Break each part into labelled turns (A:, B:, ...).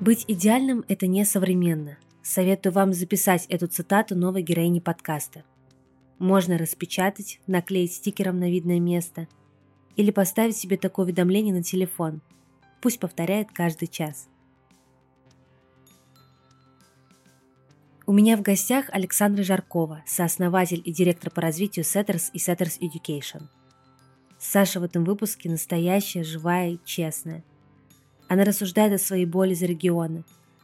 A: Быть идеальным – это не современно. Советую вам записать эту цитату новой героини подкаста. Можно распечатать, наклеить стикером на видное место или поставить себе такое уведомление на телефон. Пусть повторяет каждый час. У меня в гостях Александра Жаркова, сооснователь и директор по развитию Setters и Setters Education. Саша в этом выпуске настоящая, живая и честная. Она рассуждает о своей боли за регионы,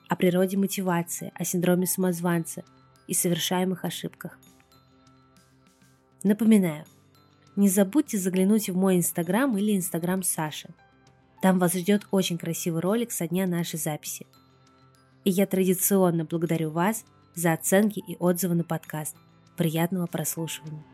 A: о природе мотивации, о синдроме самозванца и совершаемых ошибках. Напоминаю, не забудьте заглянуть в мой инстаграм или инстаграм Саши. Там вас ждет очень красивый ролик со дня нашей записи. И я традиционно благодарю вас за оценки и отзывы на подкаст. Приятного прослушивания.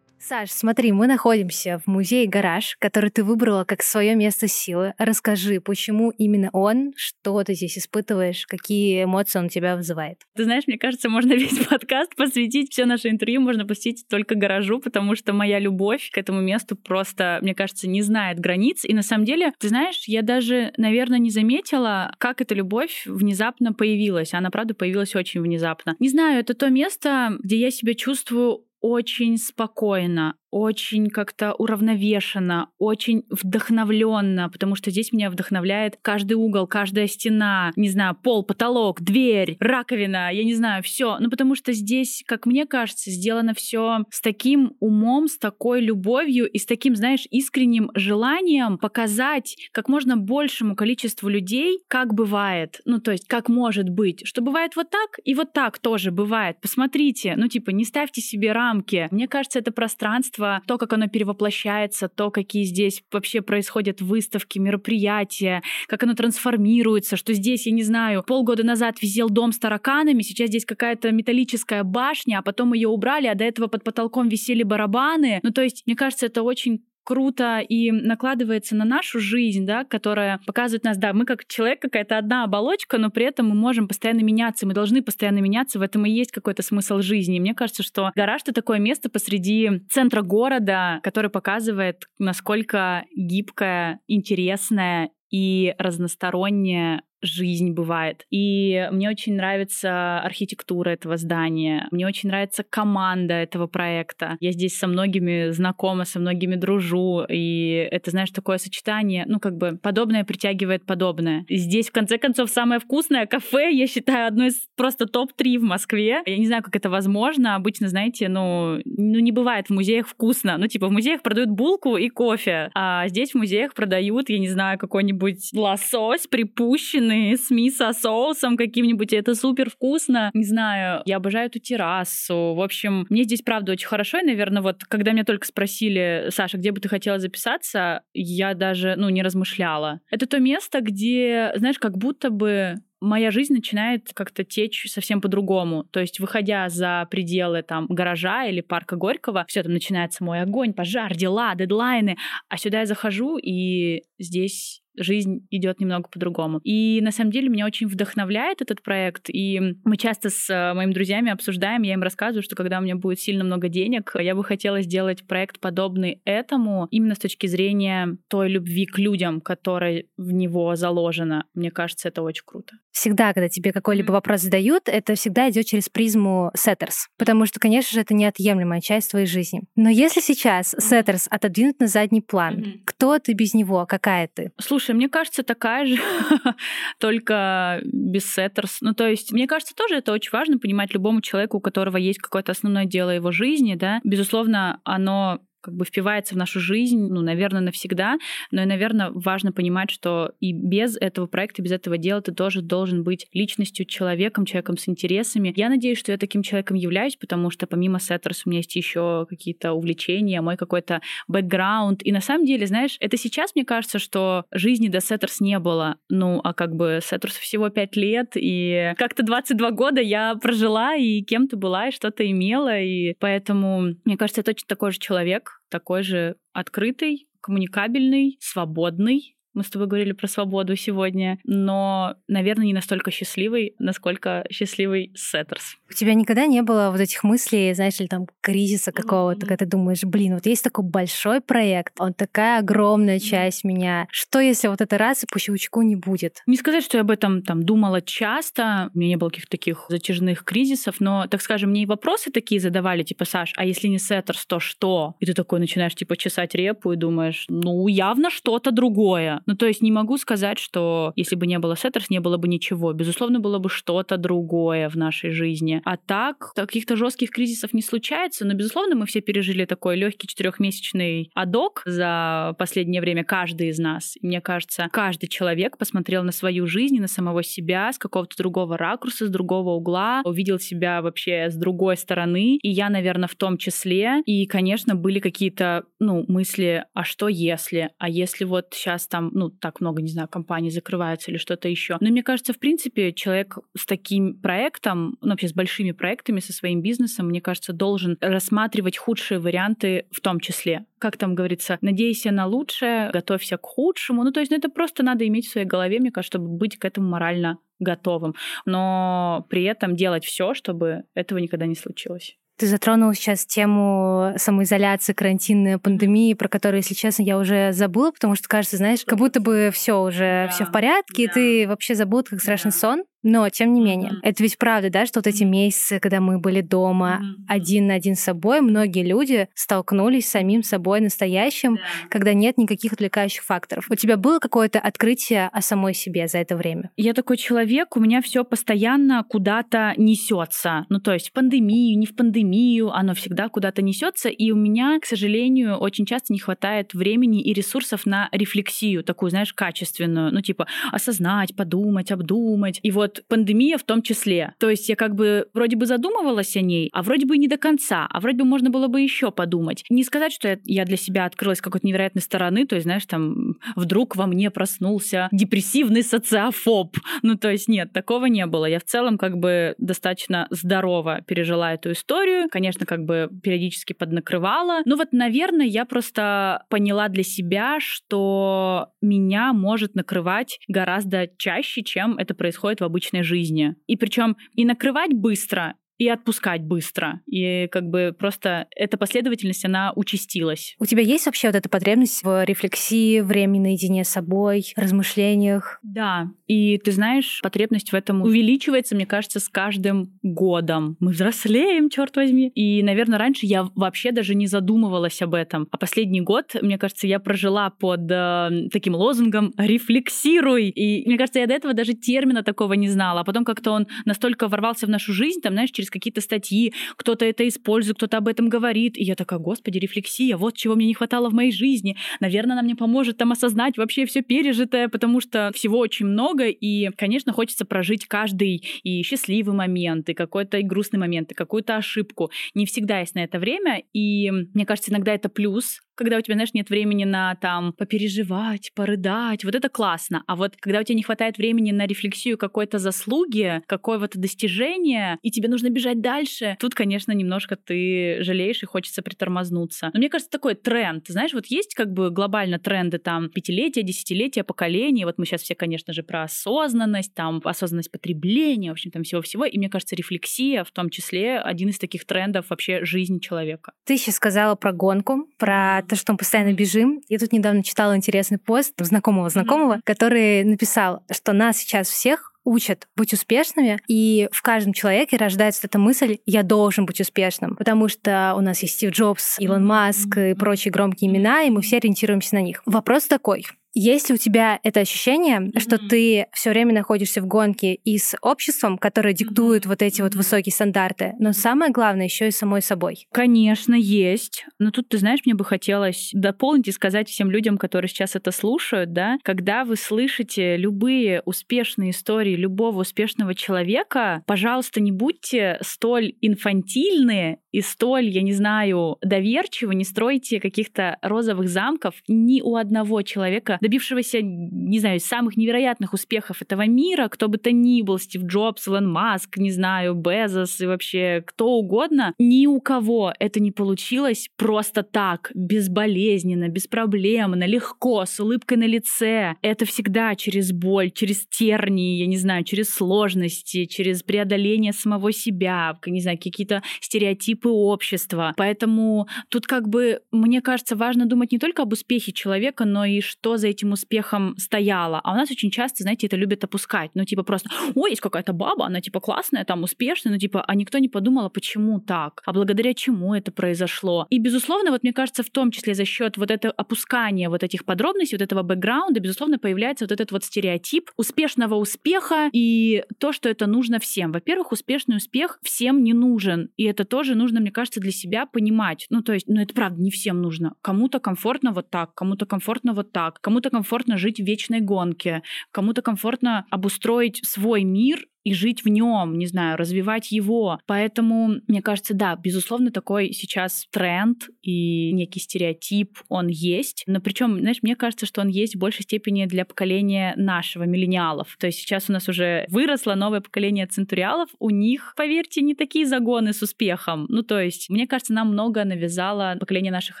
A: Саш, смотри, мы находимся в музее «Гараж», который ты выбрала как свое место силы. Расскажи, почему именно он, что ты здесь испытываешь, какие эмоции он тебя вызывает?
B: Ты знаешь, мне кажется, можно весь подкаст посвятить, все наше интервью можно посвятить только «Гаражу», потому что моя любовь к этому месту просто, мне кажется, не знает границ. И на самом деле, ты знаешь, я даже, наверное, не заметила, как эта любовь внезапно появилась. Она, правда, появилась очень внезапно. Не знаю, это то место, где я себя чувствую очень спокойно, очень как-то уравновешенно, очень вдохновленно, потому что здесь меня вдохновляет каждый угол, каждая стена, не знаю, пол, потолок, дверь, раковина, я не знаю, все. Ну, потому что здесь, как мне кажется, сделано все с таким умом, с такой любовью и с таким, знаешь, искренним желанием показать как можно большему количеству людей, как бывает. Ну, то есть, как может быть. Что бывает вот так, и вот так тоже бывает. Посмотрите, ну, типа, не ставьте себе рамки. Мне кажется, это пространство искусство, то, как оно перевоплощается, то, какие здесь вообще происходят выставки, мероприятия, как оно трансформируется, что здесь, я не знаю, полгода назад висел дом с тараканами, сейчас здесь какая-то металлическая башня, а потом ее убрали, а до этого под потолком висели барабаны. Ну, то есть, мне кажется, это очень круто и накладывается на нашу жизнь, да, которая показывает нас, да, мы как человек какая-то одна оболочка, но при этом мы можем постоянно меняться, мы должны постоянно меняться, в этом и есть какой-то смысл жизни. Мне кажется, что гараж — это такое место посреди центра города, который показывает, насколько гибкая, интересная и разносторонняя жизнь бывает. И мне очень нравится архитектура этого здания, мне очень нравится команда этого проекта. Я здесь со многими знакома, со многими дружу, и это, знаешь, такое сочетание, ну, как бы подобное притягивает подобное. Здесь, в конце концов, самое вкусное кафе, я считаю, одно из просто топ-3 в Москве. Я не знаю, как это возможно. Обычно, знаете, ну, ну, не бывает в музеях вкусно. Ну, типа, в музеях продают булку и кофе, а здесь в музеях продают, я не знаю, какой-нибудь лосось припущенный жареные с мисо соусом каким-нибудь, и это супер вкусно. Не знаю, я обожаю эту террасу. В общем, мне здесь, правда, очень хорошо. И, наверное, вот, когда меня только спросили, Саша, где бы ты хотела записаться, я даже, ну, не размышляла. Это то место, где, знаешь, как будто бы моя жизнь начинает как-то течь совсем по-другому. То есть, выходя за пределы там гаража или парка Горького, все там начинается мой огонь, пожар, дела, дедлайны. А сюда я захожу, и здесь жизнь идет немного по-другому. И на самом деле меня очень вдохновляет этот проект, и мы часто с э, моими друзьями обсуждаем, я им рассказываю, что когда у меня будет сильно много денег, я бы хотела сделать проект подобный этому, именно с точки зрения той любви к людям, которая в него заложена. Мне кажется, это очень круто.
A: Всегда, когда тебе какой-либо вопрос задают, это всегда идет через призму Setters, потому что, конечно же, это неотъемлемая часть твоей жизни. Но если сейчас Setters отодвинут на задний план, mm-hmm. кто ты без него, какая ты?
B: Слушай, Слушай, мне кажется, такая же, только без сеттерс. Ну, то есть, мне кажется, тоже это очень важно понимать любому человеку, у которого есть какое-то основное дело его жизни, да. Безусловно, оно как бы впивается в нашу жизнь, ну, наверное, навсегда. Но и, наверное, важно понимать, что и без этого проекта, без этого дела ты тоже должен быть личностью, человеком, человеком с интересами. Я надеюсь, что я таким человеком являюсь, потому что помимо Setters у меня есть еще какие-то увлечения, мой какой-то бэкграунд. И на самом деле, знаешь, это сейчас мне кажется, что жизни до Setters не было. Ну, а как бы Setters всего 5 лет, и как-то 22 года я прожила, и кем-то была, и что-то имела, и поэтому, мне кажется, я точно такой же человек, такой же открытый, коммуникабельный, свободный, Мы с тобой говорили про свободу сегодня, но, наверное, не настолько счастливый, насколько счастливый с Setters.
A: У тебя никогда не было вот этих мыслей, знаешь, или там кризиса какого-то, когда ты думаешь, блин, вот есть такой большой проект, он такая огромная часть меня. Что если вот это раз и по щелчку не будет?
B: Не сказать, что я об этом там думала часто, у меня не было каких-то таких затяжных кризисов, но, так скажем, мне и вопросы такие задавали, типа, Саш, а если не Setters, то что? И ты такой начинаешь, типа, чесать репу и думаешь, ну, явно что-то другое. Ну, то есть не могу сказать, что если бы не было Setters, не было бы ничего. Безусловно, было бы что-то другое в нашей жизни. А так, каких-то жестких кризисов не случается, но, безусловно, мы все пережили такой легкий четырехмесячный адок за последнее время, каждый из нас. И мне кажется, каждый человек посмотрел на свою жизнь, на самого себя с какого-то другого ракурса, с другого угла, увидел себя вообще с другой стороны. И я, наверное, в том числе. И, конечно, были какие-то, ну, мысли, а что если? А если вот сейчас там ну, так много, не знаю, компаний закрываются или что-то еще. Но мне кажется, в принципе, человек с таким проектом, ну, вообще с большими проектами, со своим бизнесом, мне кажется, должен рассматривать худшие варианты в том числе. Как там говорится, надейся на лучшее, готовься к худшему. Ну, то есть, ну, это просто надо иметь в своей голове, мне кажется, чтобы быть к этому морально готовым, но при этом делать все, чтобы этого никогда не случилось.
A: Ты затронул сейчас тему самоизоляции, карантинной пандемии, про которую, если честно, я уже забыла, потому что кажется, знаешь, как будто бы все уже да, все в порядке, да. и ты вообще забыл, как страшный да. сон. Но, тем не менее, mm-hmm. это ведь правда, да, что вот эти месяцы, когда мы были дома mm-hmm. один на один с собой, многие люди столкнулись с самим собой настоящим, yeah. когда нет никаких отвлекающих факторов. У тебя было какое-то открытие о самой себе за это время?
B: Я такой человек, у меня все постоянно куда-то несется. Ну, то есть в пандемию, не в пандемию, оно всегда куда-то несется, и у меня, к сожалению, очень часто не хватает времени и ресурсов на рефлексию, такую, знаешь, качественную, ну, типа осознать, подумать, обдумать. И вот вот пандемия в том числе. То есть я как бы вроде бы задумывалась о ней, а вроде бы не до конца, а вроде бы можно было бы еще подумать. Не сказать, что я для себя открылась какой-то невероятной стороны, то есть, знаешь, там вдруг во мне проснулся депрессивный социофоб. Ну, то есть нет, такого не было. Я в целом как бы достаточно здорово пережила эту историю. Конечно, как бы периодически поднакрывала. Ну вот, наверное, я просто поняла для себя, что меня может накрывать гораздо чаще, чем это происходит в обычном обычной жизни. И причем и накрывать быстро, и отпускать быстро. И как бы просто эта последовательность, она участилась.
A: У тебя есть вообще вот эта потребность в рефлексии, времени наедине с собой, размышлениях?
B: Да. И ты знаешь, потребность в этом увеличивается, мне кажется, с каждым годом. Мы взрослеем, черт возьми. И, наверное, раньше я вообще даже не задумывалась об этом. А последний год, мне кажется, я прожила под э, таким лозунгом «рефлексируй». И мне кажется, я до этого даже термина такого не знала. А потом как-то он настолько ворвался в нашу жизнь, там, знаешь, через через какие-то статьи, кто-то это использует, кто-то об этом говорит. И я такая, господи, рефлексия, вот чего мне не хватало в моей жизни. Наверное, она мне поможет там осознать вообще все пережитое, потому что всего очень много, и, конечно, хочется прожить каждый и счастливый момент, и какой-то и грустный момент, и какую-то ошибку. Не всегда есть на это время, и мне кажется, иногда это плюс, когда у тебя, знаешь, нет времени на там попереживать, порыдать, вот это классно. А вот когда у тебя не хватает времени на рефлексию какой-то заслуги, какого-то достижения, и тебе нужно бежать дальше, тут, конечно, немножко ты жалеешь и хочется притормознуться. Но мне кажется, такой тренд. Знаешь, вот есть как бы глобально тренды там пятилетия, десятилетия, поколения. Вот мы сейчас все, конечно же, про осознанность, там осознанность потребления, в общем, там всего-всего. И мне кажется, рефлексия в том числе один из таких трендов вообще жизни человека.
A: Ты сейчас сказала про гонку, про то, что мы постоянно бежим. Я тут недавно читала интересный пост знакомого знакомого, mm-hmm. который написал, что нас сейчас всех учат быть успешными, и в каждом человеке рождается эта мысль «я должен быть успешным», потому что у нас есть Стив Джобс, Илон Маск и прочие громкие имена, и мы все ориентируемся на них. Вопрос такой, есть у тебя это ощущение, mm-hmm. что ты все время находишься в гонке и с обществом, которое диктует mm-hmm. вот эти вот высокие стандарты, но самое главное еще и самой собой?
B: Конечно, есть. Но тут, ты знаешь, мне бы хотелось дополнить и сказать всем людям, которые сейчас это слушают, да, когда вы слышите любые успешные истории любого успешного человека, пожалуйста, не будьте столь инфантильны и столь, я не знаю, доверчивы, не стройте каких-то розовых замков ни у одного человека, добившегося, не знаю, самых невероятных успехов этого мира, кто бы то ни был, Стив Джобс, Илон Маск, не знаю, Безос и вообще кто угодно, ни у кого это не получилось просто так, безболезненно, беспроблемно, легко, с улыбкой на лице. Это всегда через боль, через тернии, я не знаю, через сложности, через преодоление самого себя, не знаю, какие-то стереотипы общества. Поэтому тут как бы, мне кажется, важно думать не только об успехе человека, но и что за этим успехом стояло. А у нас очень часто, знаете, это любят опускать. Ну, типа просто, ой, есть какая-то баба, она типа классная, там успешная, ну, типа, а никто не подумал, а почему так? А благодаря чему это произошло? И, безусловно, вот мне кажется, в том числе за счет вот этого опускания вот этих подробностей, вот этого бэкграунда, безусловно, появляется вот этот вот стереотип успешного успеха и то, что это нужно всем. Во-первых, успешный успех всем не нужен. И это тоже нужно, мне кажется, для себя понимать. Ну, то есть, ну, это правда не всем нужно. Кому-то комфортно вот так, кому-то комфортно вот так, кому-то комфортно жить в вечной гонке, кому-то комфортно обустроить свой мир и жить в нем, не знаю, развивать его. Поэтому, мне кажется, да, безусловно, такой сейчас тренд и некий стереотип, он есть. Но причем, знаешь, мне кажется, что он есть в большей степени для поколения нашего, миллениалов. То есть сейчас у нас уже выросло новое поколение центуриалов, у них, поверьте, не такие загоны с успехом. Ну, то есть, мне кажется, нам много навязало поколение наших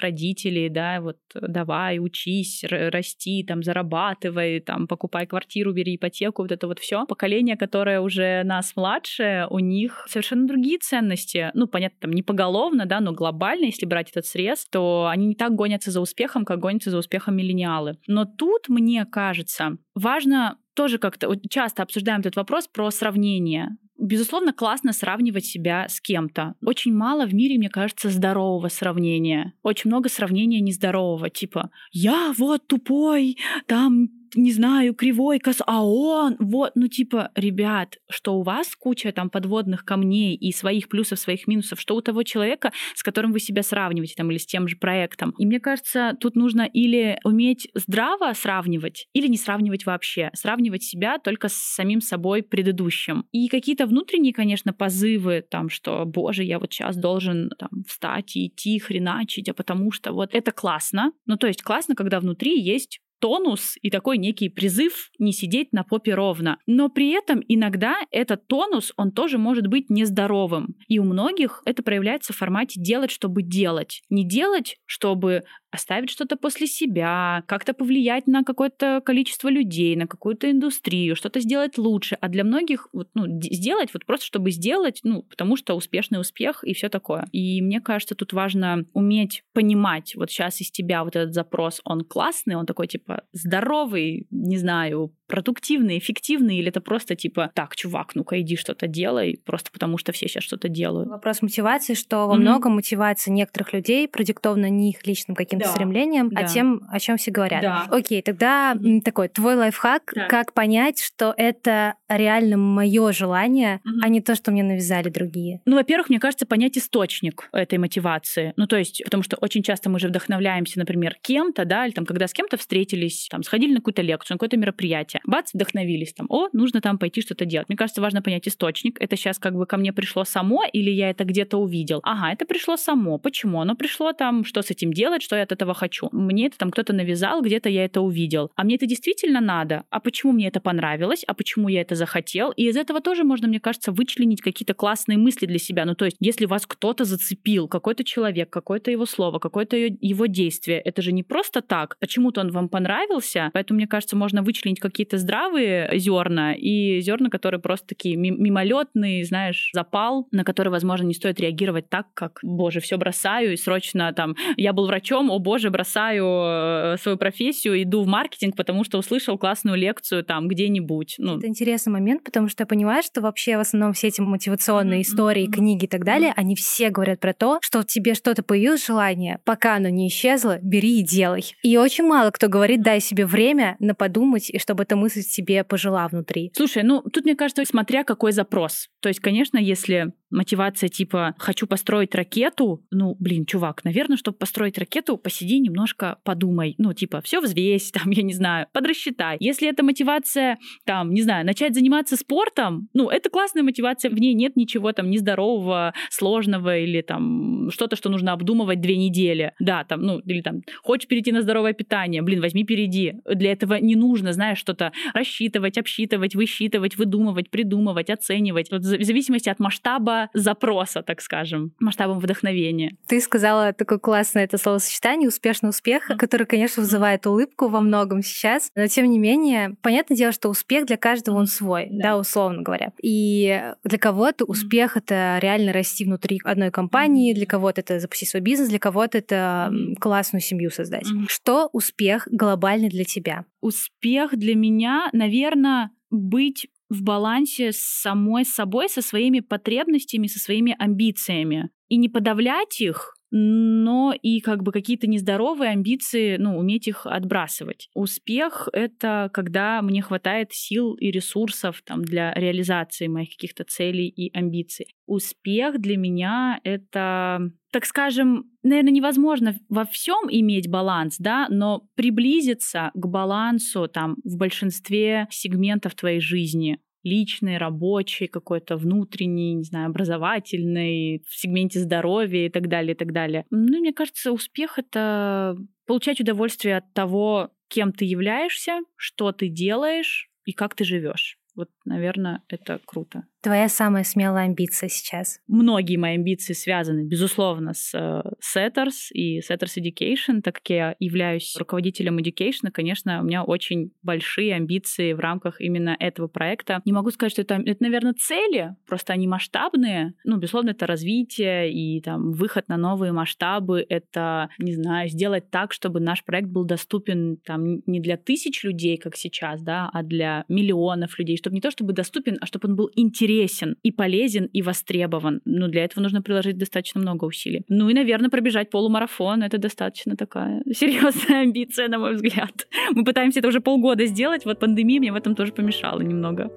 B: родителей, да, вот давай, учись, расти, там, зарабатывай, там, покупай квартиру, бери ипотеку, вот это вот все. Поколение, которое уже нас младше, у них совершенно другие ценности. Ну, понятно, там не поголовно, да, но глобально, если брать этот срез, то они не так гонятся за успехом, как гонятся за успехом миллениалы. Но тут, мне кажется, важно тоже как-то часто обсуждаем этот вопрос про сравнение. Безусловно, классно сравнивать себя с кем-то. Очень мало в мире, мне кажется, здорового сравнения. Очень много сравнения нездорового, типа «я вот тупой, там не знаю, кривой, кос, а он, вот, ну типа, ребят, что у вас куча там подводных камней и своих плюсов, своих минусов, что у того человека, с которым вы себя сравниваете там или с тем же проектом. И мне кажется, тут нужно или уметь здраво сравнивать, или не сравнивать вообще, сравнивать себя только с самим собой предыдущим. И какие-то внутренние, конечно, позывы, там, что, боже, я вот сейчас должен там встать и идти, хреначить, а потому что вот это классно. Ну, то есть классно, когда внутри есть тонус и такой некий призыв не сидеть на попе ровно. Но при этом иногда этот тонус, он тоже может быть нездоровым. И у многих это проявляется в формате делать, чтобы делать. Не делать, чтобы оставить что-то после себя, как-то повлиять на какое-то количество людей, на какую-то индустрию, что-то сделать лучше. А для многих вот, ну, сделать вот просто, чтобы сделать, ну, потому что успешный успех и все такое. И мне кажется, тут важно уметь понимать, вот сейчас из тебя вот этот запрос, он классный, он такой, типа, здоровый, не знаю, продуктивный, эффективный, или это просто типа, так, чувак, ну-ка иди что-то делай, просто потому что все сейчас что-то делают.
A: Вопрос мотивации, что во mm-hmm. многом мотивация некоторых людей продиктована не их личным каким-то да. стремлением, а да. а тем, о чем все говорят. Да. Окей, тогда mm-hmm. такой твой лайфхак, да. как понять, что это реально мое желание, mm-hmm. а не то, что мне навязали другие.
B: Ну, во-первых, мне кажется, понять источник этой мотивации. Ну, то есть, потому что очень часто мы же вдохновляемся, например, кем-то, да, или там, когда с кем-то встретились, там, сходили на какую-то лекцию, на какое-то мероприятие, мероприятие. Бац, вдохновились там. О, нужно там пойти что-то делать. Мне кажется, важно понять источник. Это сейчас как бы ко мне пришло само или я это где-то увидел? Ага, это пришло само. Почему? Оно пришло там, что с этим делать, что я от этого хочу. Мне это там кто-то навязал, где-то я это увидел. А мне это действительно надо? А почему мне это понравилось? А почему я это захотел? И из этого тоже можно, мне кажется, вычленить какие-то классные мысли для себя. Ну, то есть, если вас кто-то зацепил, какой-то человек, какое-то его слово, какое-то его действие, это же не просто так. Почему-то он вам понравился, поэтому, мне кажется, можно вычленить какие-то какие-то здравые зерна и зерна, которые просто такие мимолетные, знаешь, запал, на который, возможно, не стоит реагировать так, как, боже, все бросаю и срочно там, я был врачом, о боже, бросаю э, свою профессию, иду в маркетинг, потому что услышал классную лекцию там где-нибудь.
A: Ну. Это интересный момент, потому что я понимаю, что вообще в основном все эти мотивационные mm-hmm. истории, книги и так далее, они все говорят про то, что в тебе что-то появилось желание, пока оно не исчезло, бери и делай. И очень мало кто говорит, дай себе время на подумать, и чтобы это мысль себе пожила внутри.
B: Слушай, ну тут, мне кажется, смотря какой запрос. То есть, конечно, если мотивация типа «хочу построить ракету», ну, блин, чувак, наверное, чтобы построить ракету, посиди немножко, подумай, ну, типа, все взвесь, там, я не знаю, подрасчитай. Если это мотивация, там, не знаю, начать заниматься спортом, ну, это классная мотивация, в ней нет ничего там нездорового, сложного или там что-то, что нужно обдумывать две недели. Да, там, ну, или там, хочешь перейти на здоровое питание, блин, возьми, перейди. Для этого не нужно, знаешь, что-то рассчитывать, обсчитывать, высчитывать, выдумывать, придумывать, оценивать. Вот в зависимости от масштаба запроса, так скажем, масштабом вдохновения.
A: Ты сказала такое классное это словосочетание «успешный успех», которое, конечно, вызывает улыбку во многом сейчас, но тем не менее, понятное дело, что успех для каждого он свой, да, да условно говоря. И для кого-то успех это реально расти внутри одной компании, для кого-то это запустить свой бизнес, для кого-то это классную семью создать. Что успех глобальный для тебя?
B: Успех для меня, наверное, быть в балансе с самой собой, со своими потребностями, со своими амбициями. И не подавлять их, но и как бы какие-то нездоровые амбиции, ну, уметь их отбрасывать. Успех — это когда мне хватает сил и ресурсов там, для реализации моих каких-то целей и амбиций. Успех для меня — это, так скажем, наверное, невозможно во всем иметь баланс, да, но приблизиться к балансу там в большинстве сегментов твоей жизни личный, рабочий, какой-то внутренний, не знаю, образовательный, в сегменте здоровья и так далее, и так далее. Ну, мне кажется, успех — это получать удовольствие от того, кем ты являешься, что ты делаешь и как ты живешь. Вот, наверное, это круто.
A: Твоя самая смелая амбиция сейчас?
B: Многие мои амбиции связаны, безусловно, с uh, Setters и Setters Education, так как я являюсь руководителем Education, конечно, у меня очень большие амбиции в рамках именно этого проекта. Не могу сказать, что это, это наверное, цели, просто они масштабные. Ну, безусловно, это развитие и там выход на новые масштабы, это, не знаю, сделать так, чтобы наш проект был доступен там не для тысяч людей, как сейчас, да, а для миллионов людей, чтобы не то чтобы доступен, а чтобы он был интересен интересен и полезен и востребован. Но для этого нужно приложить достаточно много усилий. Ну и, наверное, пробежать полумарафон — это достаточно такая серьезная амбиция, на мой взгляд. Мы пытаемся это уже полгода сделать, вот пандемия мне в этом тоже помешала немного.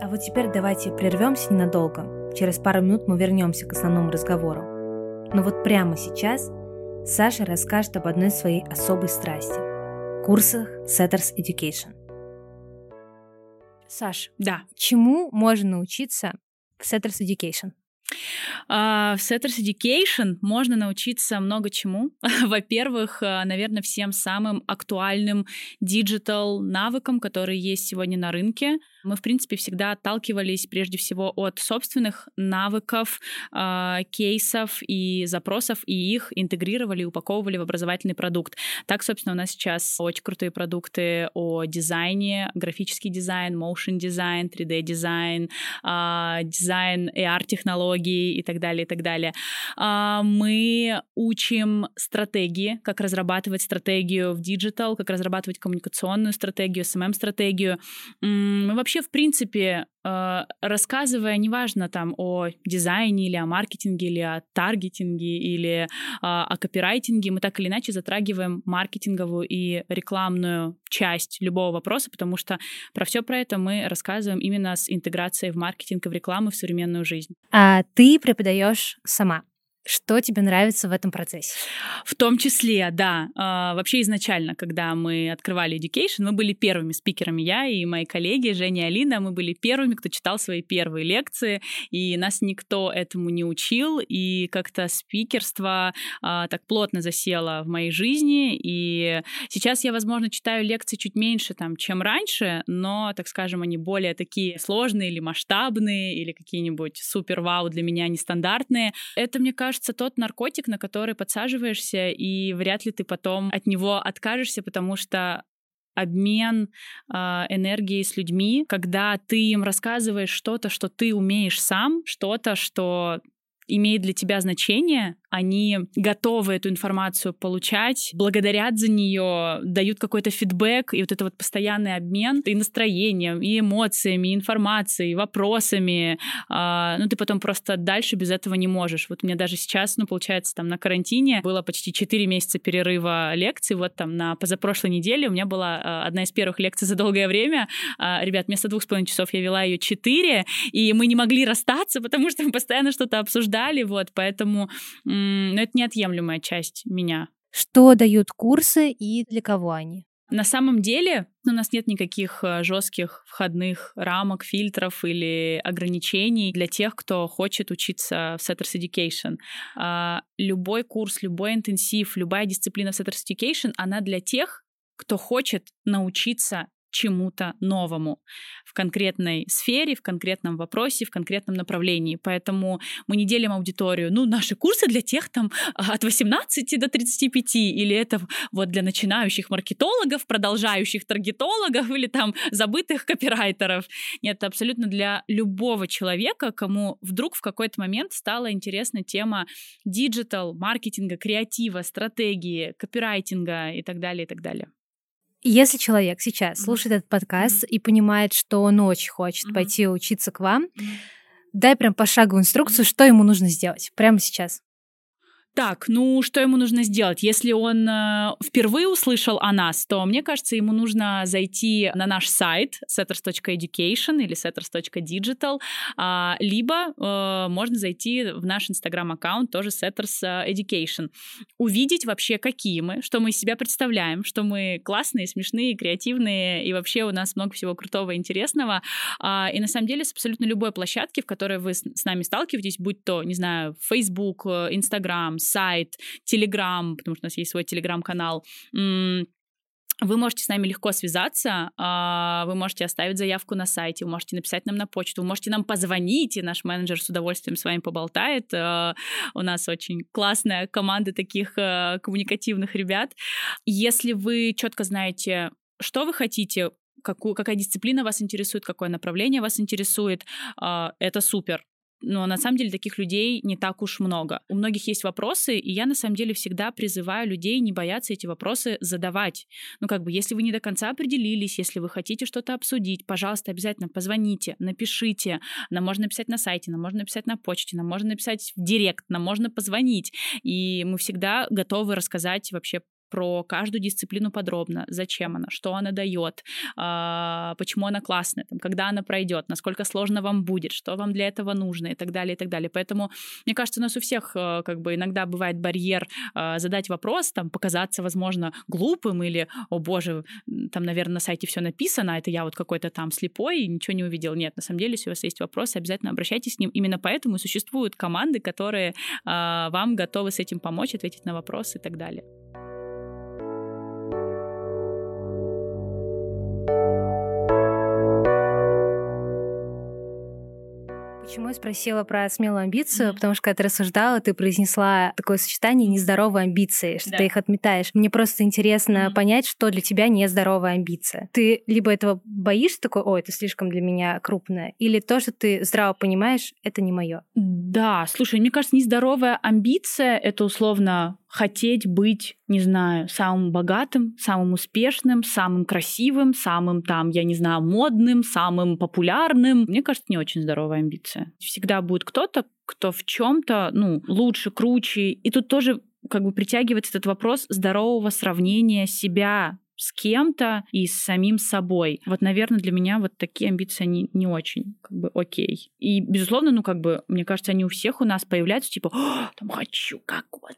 A: А вот теперь давайте прервемся ненадолго. Через пару минут мы вернемся к основному разговору. Но вот прямо сейчас Саша расскажет об одной своей особой страсти – курсах Setters Education. Саш,
B: да.
A: Чему можно научиться в Setters Education?
B: Э, в Setters Education можно научиться много чему. Во-первых, а, наверное, всем самым актуальным digital навыкам, которые есть сегодня на рынке. Мы, в принципе, всегда отталкивались прежде всего от собственных навыков, э, кейсов и запросов, и их интегрировали, упаковывали в образовательный продукт. Так, собственно, у нас сейчас очень крутые продукты о дизайне, графический дизайн, motion дизайн, 3D дизайн, э, дизайн AR-технологий и так далее, и так далее. Э, мы учим стратегии, как разрабатывать стратегию в digital, как разрабатывать коммуникационную стратегию, SMM-стратегию. Мы вообще вообще, в принципе, э, рассказывая, неважно там о дизайне или о маркетинге, или о таргетинге, или а, о копирайтинге, мы так или иначе затрагиваем маркетинговую и рекламную часть любого вопроса, потому что про все про это мы рассказываем именно с интеграцией в маркетинг и в рекламу в современную жизнь.
A: А ты преподаешь сама? Что тебе нравится в этом процессе?
B: В том числе, да. А, вообще изначально, когда мы открывали Education, мы были первыми спикерами, я и мои коллеги, Женя и Алина, мы были первыми, кто читал свои первые лекции, и нас никто этому не учил, и как-то спикерство а, так плотно засело в моей жизни, и сейчас я, возможно, читаю лекции чуть меньше, там, чем раньше, но, так скажем, они более такие сложные или масштабные, или какие-нибудь супер-вау для меня нестандартные. Это, мне кажется, кажется, тот наркотик, на который подсаживаешься, и вряд ли ты потом от него откажешься, потому что обмен э, энергией с людьми, когда ты им рассказываешь что-то, что ты умеешь сам, что-то, что имеет для тебя значение, они готовы эту информацию получать, благодарят за нее, дают какой-то фидбэк, и вот это вот постоянный обмен и настроением, и эмоциями, и информацией, и вопросами. А, ну, ты потом просто дальше без этого не можешь. Вот меня даже сейчас, ну, получается, там на карантине было почти 4 месяца перерыва лекций. Вот там на позапрошлой неделе у меня была а, одна из первых лекций за долгое время. А, ребят, вместо двух с половиной часов я вела ее 4, и мы не могли расстаться, потому что мы постоянно что-то обсуждали, вот, поэтому но это неотъемлемая часть меня.
A: Что дают курсы и для кого они?
B: На самом деле у нас нет никаких э, жестких входных рамок, фильтров или ограничений для тех, кто хочет учиться в Setters Education. А, любой курс, любой интенсив, любая дисциплина в Setters Education, она для тех, кто хочет научиться чему-то новому в конкретной сфере, в конкретном вопросе, в конкретном направлении. Поэтому мы не делим аудиторию. Ну, наши курсы для тех там от 18 до 35, или это вот для начинающих маркетологов, продолжающих таргетологов или там забытых копирайтеров. Нет, это абсолютно для любого человека, кому вдруг в какой-то момент стала интересна тема digital, маркетинга, креатива, стратегии, копирайтинга и так далее, и так далее.
A: Если человек сейчас слушает этот подкаст и понимает, что он очень хочет пойти учиться к вам, дай прям пошаговую инструкцию, что ему нужно сделать прямо сейчас.
B: Так, ну что ему нужно сделать? Если он э, впервые услышал о нас, то мне кажется, ему нужно зайти на наш сайт setters.education или setters.digital, э, либо э, можно зайти в наш инстаграм-аккаунт, тоже setters education, увидеть вообще, какие мы, что мы из себя представляем, что мы классные, смешные, креативные, и вообще у нас много всего крутого и интересного. Э, и на самом деле с абсолютно любой площадки, в которой вы с, с нами сталкиваетесь, будь то, не знаю, Facebook, э, Instagram, сайт, Telegram, потому что у нас есть свой Telegram-канал, вы можете с нами легко связаться, а, вы можете оставить заявку на сайте, вы можете написать нам на почту, вы можете нам позвонить, и наш менеджер с удовольствием с вами поболтает. А, у нас очень классная команда таких а, коммуникативных ребят. Если вы четко знаете, что вы хотите, какую, какая дисциплина вас интересует, какое направление вас интересует, это супер но на самом деле таких людей не так уж много. У многих есть вопросы, и я на самом деле всегда призываю людей не бояться эти вопросы задавать. Ну, как бы, если вы не до конца определились, если вы хотите что-то обсудить, пожалуйста, обязательно позвоните, напишите. Нам можно написать на сайте, нам можно написать на почте, нам можно написать в директ, нам можно позвонить. И мы всегда готовы рассказать вообще про каждую дисциплину подробно, зачем она, что она дает, а, почему она классная, там, когда она пройдет, насколько сложно вам будет, что вам для этого нужно и так далее, и так далее. Поэтому, мне кажется, у нас у всех э, как бы иногда бывает барьер а, задать вопрос, там, показаться, возможно, глупым или, о боже, там, наверное, на сайте все написано, а это я вот какой-то там слепой и ничего не увидел. Нет, на самом деле, если у вас есть вопросы, обязательно обращайтесь с ним. Именно поэтому существуют команды, которые вам готовы с этим помочь, ответить на вопросы и так далее.
A: Почему я спросила про смелую амбицию? Mm-hmm. Потому что когда ты рассуждала, ты произнесла такое сочетание нездоровой амбиции, что да. ты их отметаешь. Мне просто интересно mm-hmm. понять, что для тебя нездоровая амбиция. Ты либо этого боишься, такой, ой, это слишком для меня крупное, или то, что ты здраво понимаешь, это не мое.
B: Да, слушай, мне кажется, нездоровая амбиция это условно хотеть быть, не знаю, самым богатым, самым успешным, самым красивым, самым там, я не знаю, модным, самым популярным. Мне кажется, не очень здоровая амбиция. Всегда будет кто-то, кто в чем-то, ну, лучше, круче. И тут тоже как бы притягивается этот вопрос здорового сравнения себя с кем-то и с самим собой. Вот, наверное, для меня вот такие амбиции, они не очень как бы окей. И, безусловно, ну, как бы, мне кажется, они у всех у нас появляются, типа, там, хочу как вот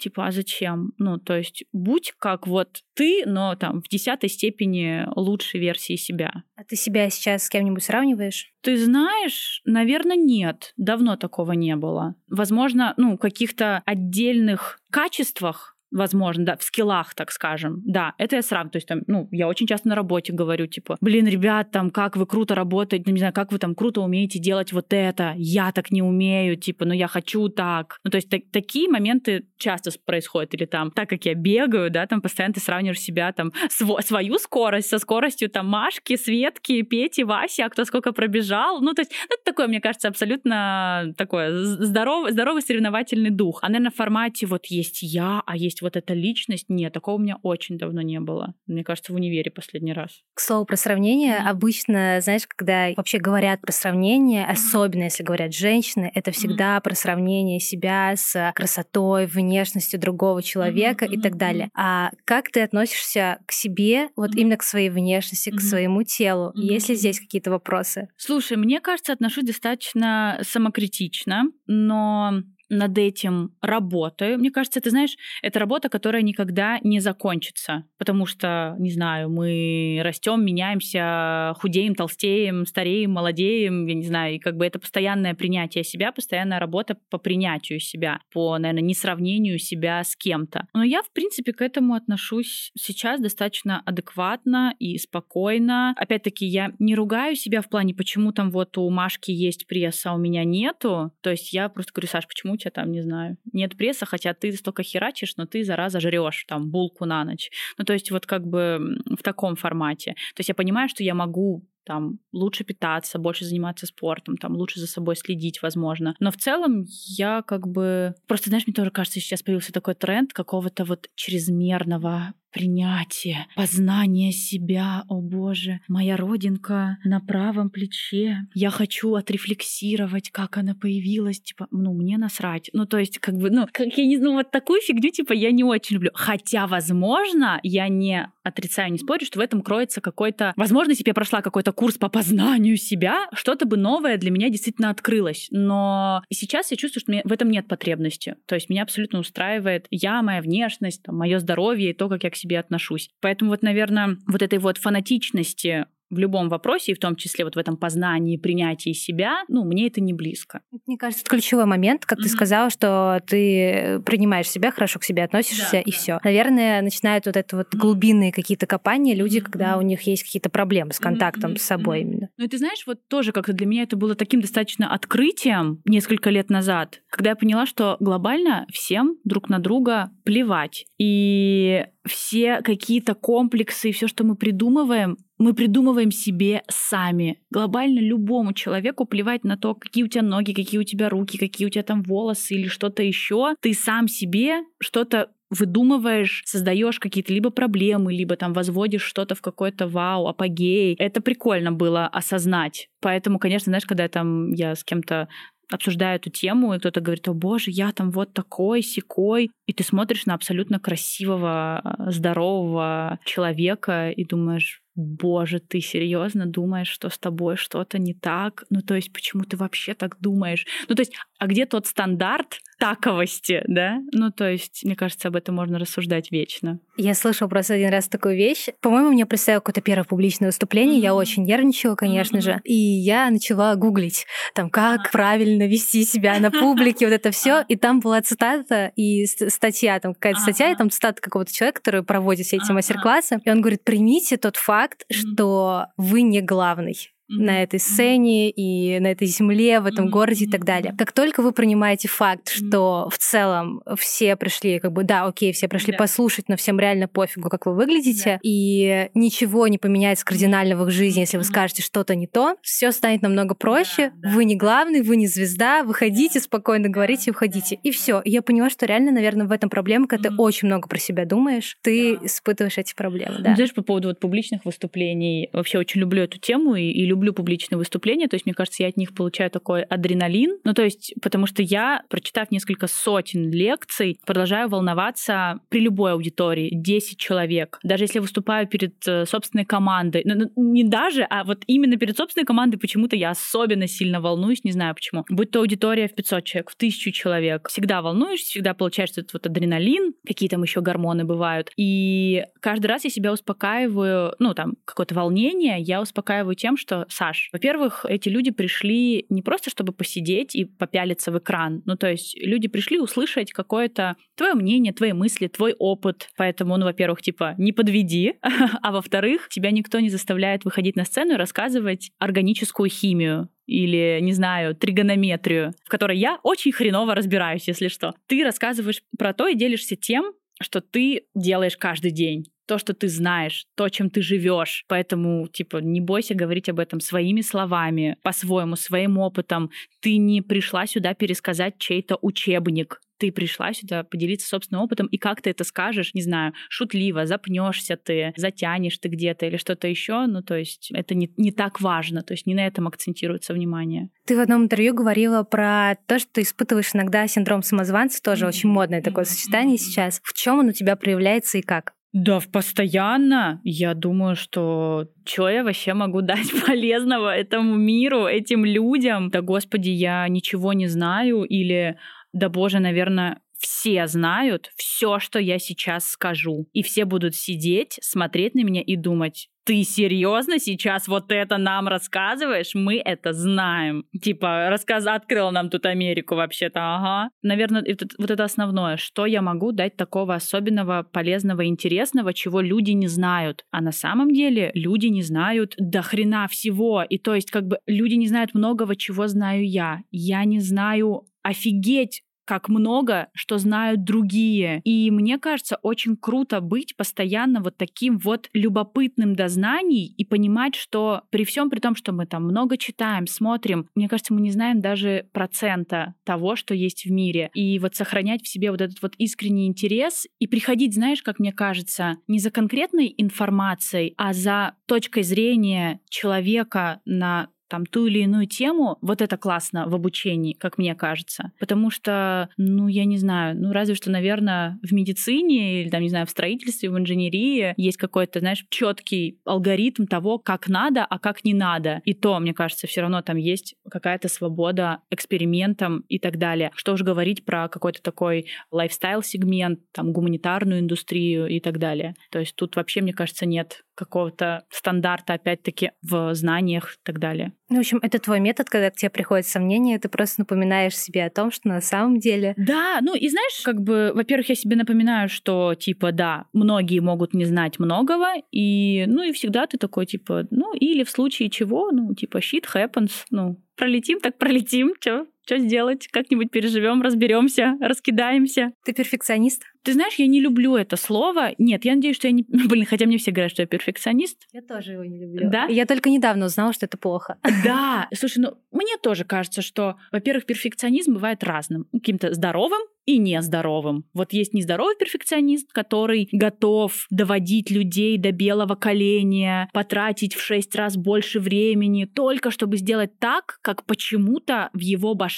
B: типа, а зачем? Ну, то есть будь как вот ты, но там в десятой степени лучшей версии себя.
A: А ты себя сейчас с кем-нибудь сравниваешь?
B: Ты знаешь, наверное, нет. Давно такого не было. Возможно, ну, каких-то отдельных качествах возможно, да, в скиллах, так скажем. Да, это я сравниваю. То есть там, ну, я очень часто на работе говорю, типа, блин, ребят, там, как вы круто работаете, ну, не знаю, как вы там круто умеете делать вот это, я так не умею, типа, но я хочу так. Ну, то есть так, такие моменты часто происходят. Или там, так как я бегаю, да, там постоянно ты сравниваешь себя, там, св- свою скорость со скоростью, там, Машки, Светки, Пети, Васи, а кто сколько пробежал. Ну, то есть ну, это такое, мне кажется, абсолютно такое здоровый, здоровый соревновательный дух. А, наверное, в формате вот есть я, а есть вот эта личность. Нет, такого у меня очень давно не было. Мне кажется, в универе последний раз.
A: К слову про сравнение, mm-hmm. обычно, знаешь, когда вообще говорят про сравнение, mm-hmm. особенно если говорят женщины, это всегда mm-hmm. про сравнение себя с красотой, внешностью другого человека mm-hmm. и так далее. А как ты относишься к себе, вот mm-hmm. именно к своей внешности, mm-hmm. к своему телу? Mm-hmm. Есть ли здесь какие-то вопросы?
B: Слушай, мне кажется, отношусь достаточно самокритично, но над этим работаю. Мне кажется, ты знаешь, это работа, которая никогда не закончится, потому что, не знаю, мы растем, меняемся, худеем, толстеем, стареем, молодеем, я не знаю, и как бы это постоянное принятие себя, постоянная работа по принятию себя, по, наверное, несравнению себя с кем-то. Но я, в принципе, к этому отношусь сейчас достаточно адекватно и спокойно. Опять-таки, я не ругаю себя в плане, почему там вот у Машки есть пресс, а у меня нету. То есть я просто говорю, Саш, почему тебя там, не знаю, нет пресса, хотя ты столько херачишь, но ты, зараза, жрешь там булку на ночь. Ну, то есть вот как бы в таком формате. То есть я понимаю, что я могу там лучше питаться, больше заниматься спортом, там лучше за собой следить, возможно. Но в целом я как бы... Просто, знаешь, мне тоже кажется, сейчас появился такой тренд какого-то вот чрезмерного принятие, познание себя, о боже, моя родинка на правом плече, я хочу отрефлексировать, как она появилась, типа, ну, мне насрать. Ну, то есть, как бы, ну, как я не знаю, вот такую фигню, типа, я не очень люблю. Хотя, возможно, я не отрицаю, не спорю, что в этом кроется какой-то... Возможно, если бы я прошла какой-то курс по познанию себя, что-то бы новое для меня действительно открылось. Но сейчас я чувствую, что в этом нет потребности. То есть меня абсолютно устраивает я, моя внешность, мое здоровье и то, как я к себе отношусь. Поэтому вот, наверное, вот этой вот фанатичности в любом вопросе, и в том числе вот в этом познании, принятии себя, ну, мне это не близко.
A: Мне кажется, это ключевой момент, как mm-hmm. ты сказала, что ты принимаешь себя, хорошо к себе относишься, да, и да. все. Наверное, начинают вот это вот глубинные какие-то копания люди, mm-hmm. когда у них есть какие-то проблемы с контактом mm-hmm. с собой именно.
B: Ну, и ты знаешь, вот тоже как-то для меня это было таким достаточно открытием несколько лет назад, когда я поняла, что глобально всем друг на друга плевать. И все какие-то комплексы и все, что мы придумываем, мы придумываем себе сами. Глобально любому человеку плевать на то, какие у тебя ноги, какие у тебя руки, какие у тебя там волосы или что-то еще. Ты сам себе что-то выдумываешь, создаешь какие-то либо проблемы, либо там возводишь что-то в какой-то вау, апогей. Это прикольно было осознать. Поэтому, конечно, знаешь, когда там я с кем-то обсуждаю эту тему, и кто-то говорит, о боже, я там вот такой, секой, и ты смотришь на абсолютно красивого, здорового человека и думаешь, боже, ты серьезно думаешь, что с тобой что-то не так? Ну, то есть, почему ты вообще так думаешь? Ну, то есть, а где тот стандарт таковости, да? Ну, то есть, мне кажется, об этом можно рассуждать вечно.
A: Я слышала просто один раз такую вещь. По-моему, мне представило какое-то первое публичное выступление. Mm-hmm. Я очень нервничала, конечно mm-hmm. же. И я начала гуглить, там, как ah. правильно вести себя на публике, вот это все. И там была цитата и статья, там какая-то статья, и там цитата какого-то человека, который проводит все эти мастер-классы. И он говорит, примите тот факт, что вы не главный на этой сцене и на этой земле, в этом городе и так далее. Как только вы принимаете факт, что в целом все пришли, как бы, да, окей, все пришли да. послушать, но всем реально пофигу, как вы выглядите, да. и ничего не поменяется кардинально в их жизни, если вы скажете что-то не то, все станет намного проще. Да, да. Вы не главный, вы не звезда, выходите, спокойно говорите, уходите. И все. Я поняла, что реально, наверное, в этом проблема, когда mm-hmm. ты очень много про себя думаешь, ты испытываешь эти проблемы. Да.
B: Знаешь, по поводу вот публичных выступлений, вообще очень люблю эту тему и, и люблю люблю публичные выступления, то есть, мне кажется, я от них получаю такой адреналин. Ну, то есть, потому что я, прочитав несколько сотен лекций, продолжаю волноваться при любой аудитории, 10 человек. Даже если выступаю перед э, собственной командой, ну, ну, не даже, а вот именно перед собственной командой почему-то я особенно сильно волнуюсь, не знаю почему. Будь то аудитория в 500 человек, в 1000 человек, всегда волнуешься, всегда получаешь этот вот адреналин, какие там еще гормоны бывают. И каждый раз я себя успокаиваю, ну, там, какое-то волнение, я успокаиваю тем, что Саш, во-первых, эти люди пришли не просто, чтобы посидеть и попялиться в экран. Ну, то есть люди пришли услышать какое-то твое мнение, твои мысли, твой опыт. Поэтому, ну, во-первых, типа, не подведи, а во-вторых, тебя никто не заставляет выходить на сцену и рассказывать органическую химию или, не знаю, тригонометрию, в которой я очень хреново разбираюсь, если что. Ты рассказываешь про то и делишься тем, что ты делаешь каждый день то, что ты знаешь, то, чем ты живешь. Поэтому, типа, не бойся говорить об этом своими словами, по-своему, своим опытом. Ты не пришла сюда пересказать чей-то учебник. Ты пришла сюда поделиться собственным опытом, и как ты это скажешь, не знаю, шутливо, запнешься ты, затянешь ты где-то или что-то еще. Ну, то есть это не, не так важно, то есть не на этом акцентируется внимание.
A: Ты в одном интервью говорила про то, что ты испытываешь иногда синдром самозванца, тоже mm-hmm. очень модное такое сочетание сейчас. В чем он у тебя проявляется и как?
B: Да, постоянно. Я думаю, что что я вообще могу дать полезного этому миру, этим людям? Да, господи, я ничего не знаю или да боже, наверное, все знают все, что я сейчас скажу. И все будут сидеть, смотреть на меня и думать, ты серьезно сейчас вот это нам рассказываешь? Мы это знаем. Типа, рассказ открыл нам тут Америку вообще-то, ага. Наверное, это, вот это основное. Что я могу дать такого особенного, полезного, интересного, чего люди не знают? А на самом деле люди не знают до хрена всего. И то есть как бы люди не знают многого, чего знаю я. Я не знаю офигеть как много, что знают другие. И мне кажется, очень круто быть постоянно вот таким вот любопытным до знаний и понимать, что при всем при том, что мы там много читаем, смотрим, мне кажется, мы не знаем даже процента того, что есть в мире. И вот сохранять в себе вот этот вот искренний интерес и приходить, знаешь, как мне кажется, не за конкретной информацией, а за точкой зрения человека на там ту или иную тему, вот это классно в обучении, как мне кажется. Потому что, ну, я не знаю, ну, разве что, наверное, в медицине или, там, не знаю, в строительстве, в инженерии есть какой-то, знаешь, четкий алгоритм того, как надо, а как не надо. И то, мне кажется, все равно там есть какая-то свобода экспериментам и так далее. Что уж говорить про какой-то такой лайфстайл-сегмент, там, гуманитарную индустрию и так далее. То есть тут вообще, мне кажется, нет какого-то стандарта, опять-таки, в знаниях и так далее.
A: Ну, в общем, это твой метод, когда к тебе приходят сомнения, ты просто напоминаешь себе о том, что на самом деле...
B: Да, ну и знаешь, как бы, во-первых, я себе напоминаю, что, типа, да, многие могут не знать многого, и, ну, и всегда ты такой, типа, ну, или в случае чего, ну, типа, shit happens, ну, пролетим, так пролетим, что что сделать? Как-нибудь переживем, разберемся, раскидаемся.
A: Ты перфекционист?
B: Ты знаешь, я не люблю это слово. Нет, я надеюсь, что я не... Блин, хотя мне все говорят, что я перфекционист.
A: Я тоже его не люблю.
B: Да?
A: Я только недавно узнала, что это плохо.
B: Да. Слушай, ну, мне тоже кажется, что, во-первых, перфекционизм бывает разным. Каким-то здоровым и нездоровым. Вот есть нездоровый перфекционист, который готов доводить людей до белого коленя, потратить в шесть раз больше времени, только чтобы сделать так, как почему-то в его башке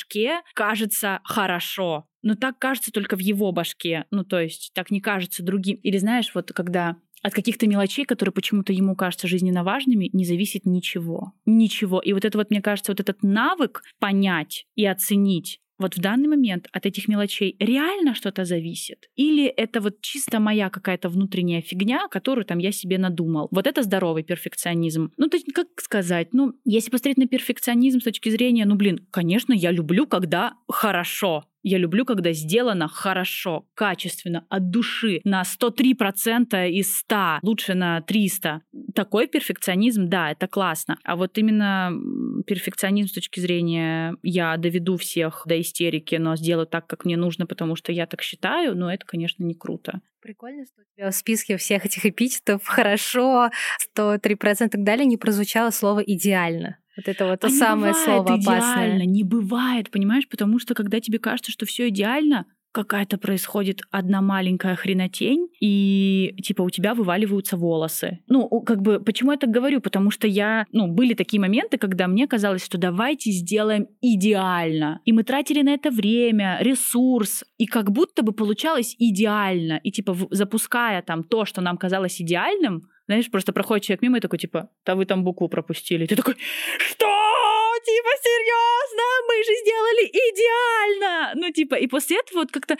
B: кажется хорошо. Но так кажется только в его башке. Ну, то есть так не кажется другим. Или знаешь, вот когда от каких-то мелочей, которые почему-то ему кажутся жизненно важными, не зависит ничего. Ничего. И вот это вот, мне кажется, вот этот навык понять и оценить, вот в данный момент от этих мелочей реально что-то зависит? Или это вот чисто моя какая-то внутренняя фигня, которую там я себе надумал? Вот это здоровый перфекционизм. Ну, то есть, как сказать? Ну, если посмотреть на перфекционизм с точки зрения, ну, блин, конечно, я люблю, когда хорошо. Я люблю, когда сделано хорошо, качественно, от души, на 103% из 100, лучше на 300. Такой перфекционизм, да, это классно. А вот именно перфекционизм с точки зрения «я доведу всех до истерики, но сделаю так, как мне нужно, потому что я так считаю», ну, это, конечно, не круто.
A: Прикольно, что у тебя в списке всех этих эпитетов «хорошо», 103% и так далее не прозвучало слово «идеально». Вот это вот то а самое слово опасное.
B: идеально, не бывает, понимаешь? Потому что когда тебе кажется, что все идеально, какая-то происходит одна маленькая хренотень, и типа у тебя вываливаются волосы. Ну, как бы, почему я так говорю? Потому что я, ну, были такие моменты, когда мне казалось, что давайте сделаем идеально. И мы тратили на это время, ресурс, и как будто бы получалось идеально. И типа запуская там то, что нам казалось идеальным, знаешь, просто проходит человек мимо и такой, типа, да вы там букву пропустили. И ты такой, что? Типа, серьезно? Мы же сделали идеально! Ну, типа, и после этого вот как-то,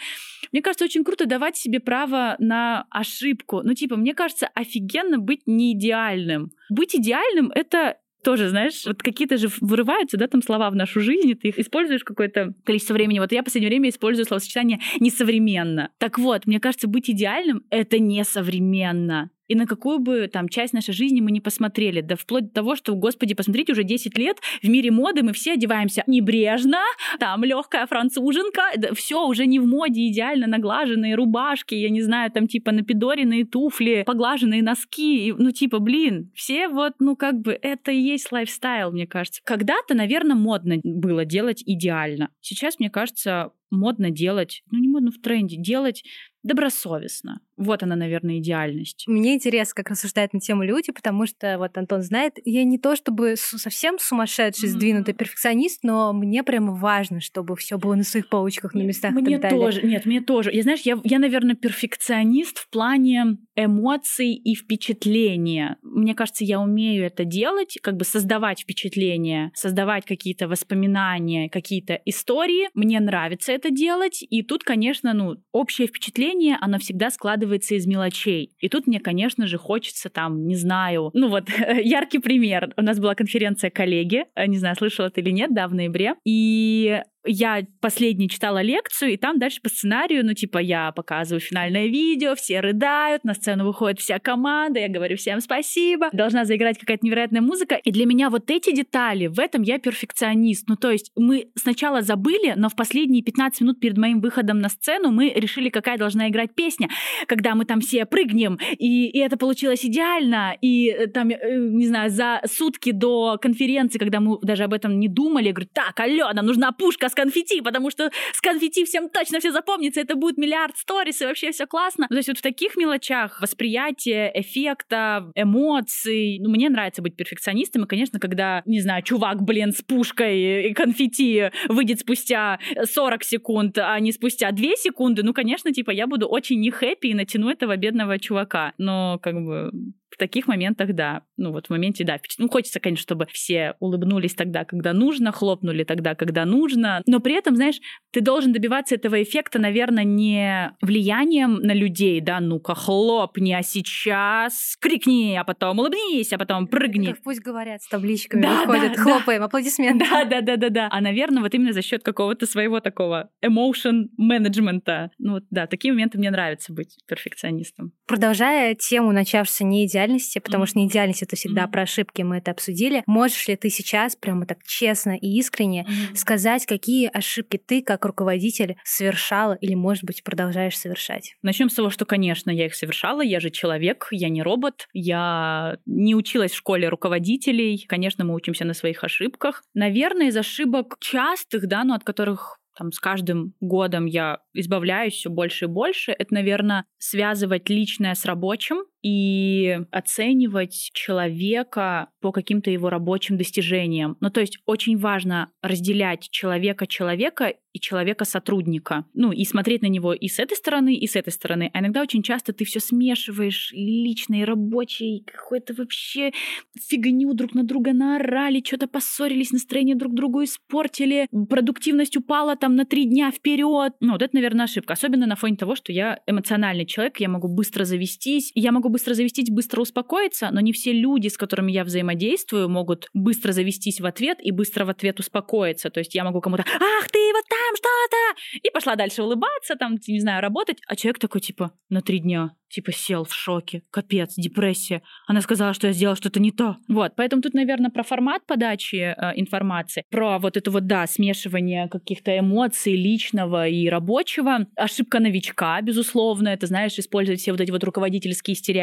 B: мне кажется, очень круто давать себе право на ошибку. Ну, типа, мне кажется, офигенно быть не идеальным. Быть идеальным — это тоже, знаешь, вот какие-то же вырываются, да, там слова в нашу жизнь, и ты их используешь какое-то количество времени. Вот я в последнее время использую словосочетание «несовременно». Так вот, мне кажется, быть идеальным — это несовременно. И на какую бы там часть нашей жизни мы не посмотрели, да вплоть до того, что, господи, посмотрите, уже 10 лет в мире моды мы все одеваемся небрежно, там легкая француженка, да, все уже не в моде идеально наглаженные рубашки, я не знаю, там типа напидоренные туфли, поглаженные носки, и, ну типа, блин, все вот, ну как бы это и есть лайфстайл, мне кажется. Когда-то, наверное, модно было делать идеально. Сейчас, мне кажется, модно делать, ну не модно в тренде, делать добросовестно. Вот она, наверное, идеальность.
A: Мне интересно, как рассуждают на тему люди, потому что вот Антон знает, я не то чтобы совсем сумасшедший, сдвинутый перфекционист, но мне прямо важно, чтобы все было на своих полочках, на местах.
B: Мне тоже, нет, мне тоже. Я знаешь, я, я, наверное, перфекционист в плане эмоций и впечатления. Мне кажется, я умею это делать, как бы создавать впечатления, создавать какие-то воспоминания, какие-то истории. Мне нравится это делать, и тут, конечно, ну, общее впечатление, оно всегда складывается из мелочей. И тут мне, конечно же, хочется там, не знаю, ну вот, яркий пример. У нас была конференция коллеги, не знаю, слышала ты или нет, да, в ноябре, и я последний читала лекцию, и там дальше по сценарию, ну, типа, я показываю финальное видео, все рыдают, на сцену выходит вся команда, я говорю всем спасибо, должна заиграть какая-то невероятная музыка. И для меня вот эти детали, в этом я перфекционист. Ну, то есть мы сначала забыли, но в последние 15 минут перед моим выходом на сцену мы решили, какая должна играть песня, когда мы там все прыгнем, и, и это получилось идеально, и э, там, э, не знаю, за сутки до конференции, когда мы даже об этом не думали, я говорю, так, нам нужна пушка с конфетти, потому что с конфетти всем точно все запомнится, это будет миллиард сторис, и вообще все классно. То есть вот в таких мелочах восприятие эффекта, эмоций, ну, мне нравится быть перфекционистом, и, конечно, когда, не знаю, чувак, блин, с пушкой и конфетти выйдет спустя 40 секунд, а не спустя 2 секунды, ну, конечно, типа, я буду очень не хэппи и натяну этого бедного чувака. Но, как бы, в таких моментах, да. Ну вот в моменте, да. Ну хочется, конечно, чтобы все улыбнулись тогда, когда нужно, хлопнули тогда, когда нужно. Но при этом, знаешь, ты должен добиваться этого эффекта, наверное, не влиянием на людей, да, ну-ка хлопни, а сейчас крикни, а потом улыбнись, а потом прыгни.
A: Как пусть говорят, с табличками да, выходят, да, хлопаем, да. аплодисменты.
B: Да, да, да, да, да. А, наверное, вот именно за счет какого-то своего такого emotion менеджмента. Ну вот, да, такие моменты мне нравится быть перфекционистом.
A: Продолжая тему начавшейся не идеально идеальности, потому mm-hmm. что неидеальность это всегда mm-hmm. про ошибки, мы это обсудили. Можешь ли ты сейчас прямо так честно и искренне mm-hmm. сказать, какие ошибки ты как руководитель совершала или, может быть, продолжаешь совершать?
B: Начнем с того, что, конечно, я их совершала, я же человек, я не робот, я не училась в школе руководителей, конечно, мы учимся на своих ошибках. Наверное, из ошибок частых, да, но от которых там с каждым годом я избавляюсь все больше и больше, это, наверное, связывать личное с рабочим, и оценивать человека по каким-то его рабочим достижениям. Ну, то есть очень важно разделять человека-человека и человека-сотрудника. Ну, и смотреть на него и с этой стороны, и с этой стороны. А иногда очень часто ты все смешиваешь, личный, рабочий, какой-то вообще фигню друг на друга наорали, что-то поссорились, настроение друг другу испортили, продуктивность упала там на три дня вперед. Ну, вот это, наверное, ошибка. Особенно на фоне того, что я эмоциональный человек, я могу быстро завестись, я могу быстро завестись, быстро успокоиться, но не все люди, с которыми я взаимодействую, могут быстро завестись в ответ и быстро в ответ успокоиться. То есть я могу кому-то «Ах, ты вот там что-то!» и пошла дальше улыбаться, там, не знаю, работать. А человек такой, типа, на три дня типа сел в шоке, капец, депрессия. Она сказала, что я сделала что-то не то. Вот, поэтому тут, наверное, про формат подачи э, информации, про вот это вот, да, смешивание каких-то эмоций личного и рабочего. Ошибка новичка, безусловно, это, знаешь, использовать все вот эти вот руководительские стереотипы,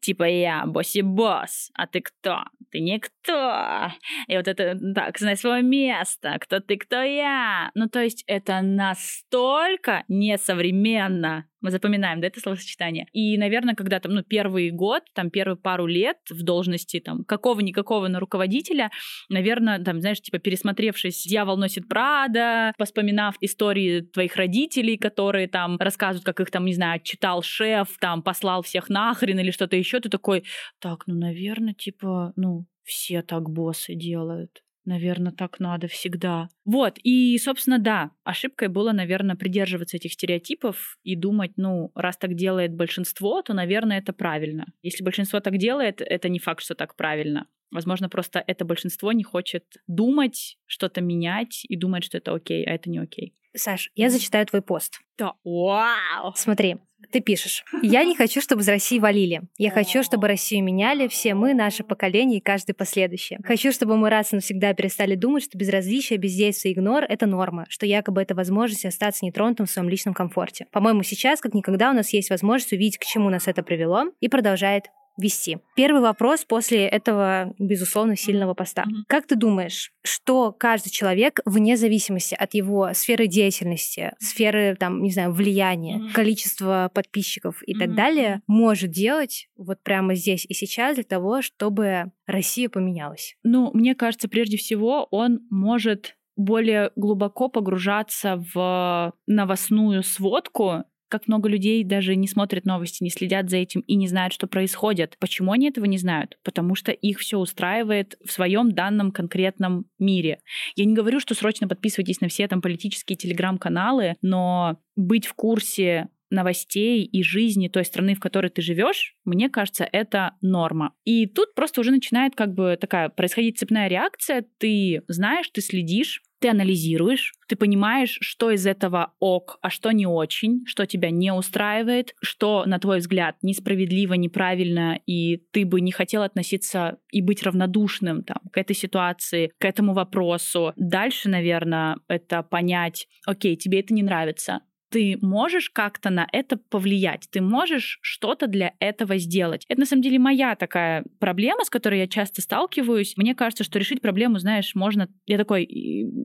B: типа я босси-босс, а ты кто? Ты никто. И вот это, так, знай свое место, кто ты, кто я. Ну, то есть это настолько несовременно, мы запоминаем, да, это словосочетание. И, наверное, когда там, ну, первый год, там, первые пару лет в должности, там, какого-никакого на руководителя, наверное, там, знаешь, типа, пересмотревшись «Дьявол носит Прада», вспоминав истории твоих родителей, которые там рассказывают, как их там, не знаю, читал шеф, там, послал всех нахрен или что-то еще, ты такой, так, ну, наверное, типа, ну, все так боссы делают. Наверное, так надо всегда. Вот, и, собственно, да, ошибкой было, наверное, придерживаться этих стереотипов и думать, ну, раз так делает большинство, то, наверное, это правильно. Если большинство так делает, это не факт, что так правильно. Возможно, просто это большинство не хочет думать, что-то менять и думает, что это окей, а это не окей.
A: Саш, я зачитаю твой пост.
B: Да. Вау!
A: Смотри, ты пишешь. Я не хочу, чтобы из России валили. Я хочу, чтобы Россию меняли все мы, наше поколение и каждый последующий. Хочу, чтобы мы раз и навсегда перестали думать, что безразличие, бездействие и игнор — это норма, что якобы это возможность остаться нетронутым в своем личном комфорте. По-моему, сейчас, как никогда, у нас есть возможность увидеть, к чему нас это привело, и продолжает вести. Первый вопрос после этого, безусловно, сильного поста. Mm-hmm. Как ты думаешь, что каждый человек, вне зависимости от его сферы деятельности, сферы, там, не знаю, влияния, mm-hmm. количества подписчиков и mm-hmm. так далее, может делать вот прямо здесь и сейчас для того, чтобы Россия поменялась?
B: Ну, мне кажется, прежде всего он может более глубоко погружаться в новостную сводку как много людей даже не смотрят новости, не следят за этим и не знают, что происходит. Почему они этого не знают? Потому что их все устраивает в своем данном конкретном мире. Я не говорю, что срочно подписывайтесь на все там политические телеграм-каналы, но быть в курсе новостей и жизни той страны, в которой ты живешь, мне кажется, это норма. И тут просто уже начинает как бы такая происходить цепная реакция. Ты знаешь, ты следишь, ты анализируешь, ты понимаешь, что из этого ок, а что не очень, что тебя не устраивает, что, на твой взгляд, несправедливо, неправильно, и ты бы не хотел относиться и быть равнодушным там, к этой ситуации, к этому вопросу. Дальше, наверное, это понять, окей, тебе это не нравится, ты можешь как-то на это повлиять, ты можешь что-то для этого сделать. Это на самом деле моя такая проблема, с которой я часто сталкиваюсь. Мне кажется, что решить проблему, знаешь, можно... Я такой